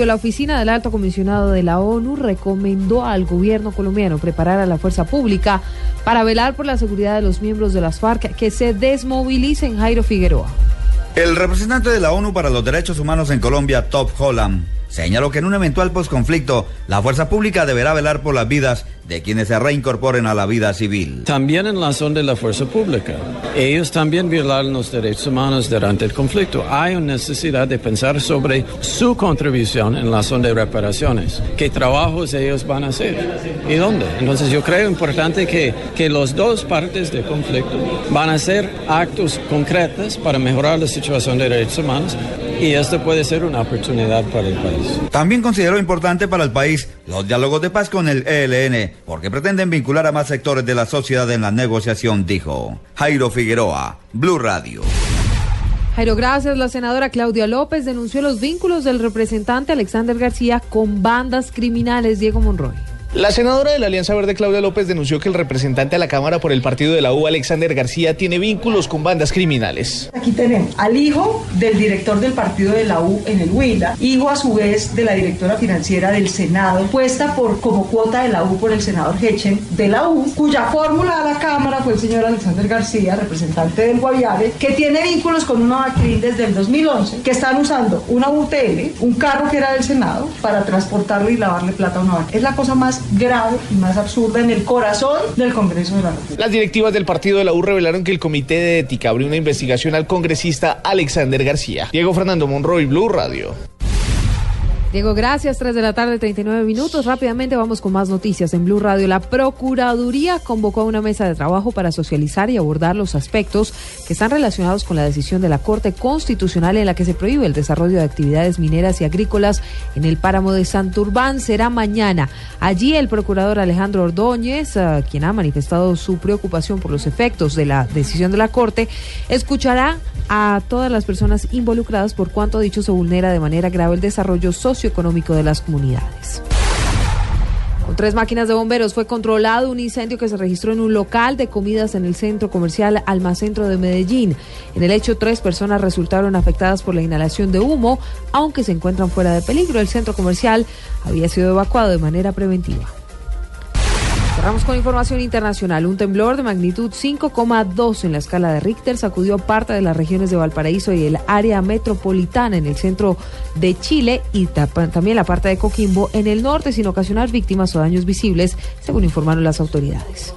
La oficina del alto comisionado de la ONU recomendó al gobierno colombiano preparar a la fuerza pública para velar por la seguridad de los miembros de las FARC que se desmovilicen. Jairo Figueroa. El representante de la ONU para los Derechos Humanos en Colombia, Top Holland, señaló que en un eventual posconflicto, la fuerza pública deberá velar por las vidas de quienes se reincorporen a la vida civil. También en la zona de la fuerza pública. Ellos también violaron los derechos humanos durante el conflicto. Hay una necesidad de pensar sobre su contribución en la zona de reparaciones. ¿Qué trabajos ellos van a hacer? ¿Y dónde? Entonces yo creo importante que, que las dos partes del conflicto van a hacer actos concretos para mejorar la situación de derechos humanos y esto puede ser una oportunidad para el país. También consideró importante para el país los diálogos de paz con el ELN, porque pretenden vincular a más sectores de la sociedad en la negociación, dijo Jairo Figueroa, Blue Radio. Jairo, gracias. La senadora Claudia López denunció los vínculos del representante Alexander García con bandas criminales. Diego Monroy. La senadora de la Alianza Verde, Claudia López, denunció que el representante a la Cámara por el partido de la U, Alexander García, tiene vínculos con bandas criminales. Aquí tenemos al hijo del director del partido de la U en el Huila, hijo a su vez de la directora financiera del Senado, puesta por como cuota de la U por el senador Hechen de la U, cuya fórmula a la Cámara fue el señor Alexander García, representante del Guaviare, que tiene vínculos con una actriz desde el 2011, que están usando una UTL, un carro que era del Senado, para transportarle y lavarle plata a una vaca. Es la cosa más grave y más absurda en el corazón del Congreso de la República. Las directivas del partido de la U revelaron que el Comité de Ética abrió una investigación al congresista Alexander García. Diego Fernando Monroy, Blue Radio. Diego, gracias. 3 de la tarde, 39 minutos. Rápidamente vamos con más noticias en Blue Radio. La Procuraduría convocó a una mesa de trabajo para socializar y abordar los aspectos que están relacionados con la decisión de la Corte Constitucional en la que se prohíbe el desarrollo de actividades mineras y agrícolas en el páramo de Santurbán. Será mañana. Allí el procurador Alejandro Ordóñez, uh, quien ha manifestado su preocupación por los efectos de la decisión de la Corte, escuchará a todas las personas involucradas por cuanto dicho se vulnera de manera grave el desarrollo socioeconómico de las comunidades. Con tres máquinas de bomberos fue controlado un incendio que se registró en un local de comidas en el centro comercial Almacentro de Medellín. En el hecho, tres personas resultaron afectadas por la inhalación de humo, aunque se encuentran fuera de peligro. El centro comercial había sido evacuado de manera preventiva. Cerramos con información internacional. Un temblor de magnitud 5,2 en la escala de Richter sacudió parte de las regiones de Valparaíso y el área metropolitana en el centro de Chile y también la parte de Coquimbo en el norte sin ocasionar víctimas o daños visibles, según informaron las autoridades.